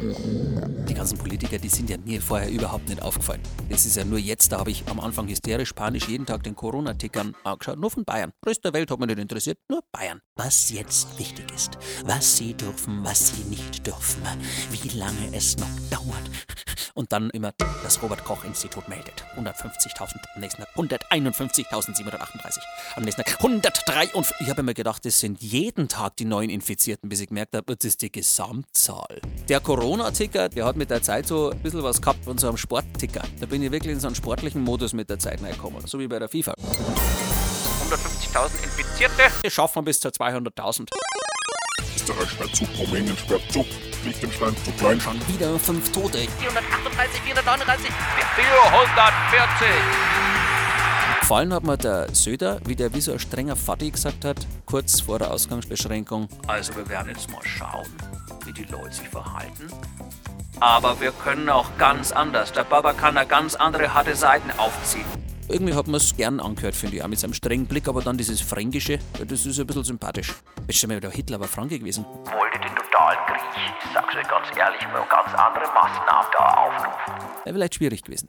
Die ganzen Politiker, die sind ja mir vorher überhaupt nicht aufgefallen. Das ist ja nur jetzt, da habe ich am Anfang hysterisch, panisch jeden Tag den Corona-Tickern angeschaut. Nur von Bayern. Rest der Welt hat mich nicht interessiert, nur Bayern. Was jetzt wichtig ist, was sie dürfen, was sie nicht dürfen, wie lange es noch dauert. Und dann immer das Robert-Koch-Institut meldet. 150.000, am nächsten Tag 151.738, am nächsten Tag 103 und ich habe mir gedacht, das sind jeden Tag die neuen Infizierten, bis ich gemerkt habe, das ist die Gesamtzahl. Der Corona-Ticker, der hat mit der Zeit so ein bisschen was gehabt von so einem Sportticker. Da bin ich wirklich in so einen sportlichen Modus mit der Zeit reingekommen, so wie bei der FIFA. 150.000 Infizierte, das schaffen wir bis zu 200.000. Österreich zu, Rumänien sperrt zu, Liechtenstein zu klein. Schon wieder fünf Tote. 438, 439, 440. Gefallen hat mir der Söder, wie der wie so ein strenger Vati gesagt hat, kurz vor der Ausgangsbeschränkung. Also wir werden jetzt mal schauen, wie die Leute sich verhalten. Aber wir können auch ganz anders. Der Baba kann da ganz andere harte Seiten aufziehen. Irgendwie hat man es gern angehört, finde ich, auch mit seinem strengen Blick, aber dann dieses Fränkische, das ist ein bisschen sympathisch. Jetzt stell mir der Hitler war Franke gewesen. Wollte den totalen Krieg, ich sag's euch ganz ehrlich, mal ganz andere Maßnahmen da aufrufen. Wäre vielleicht schwierig gewesen.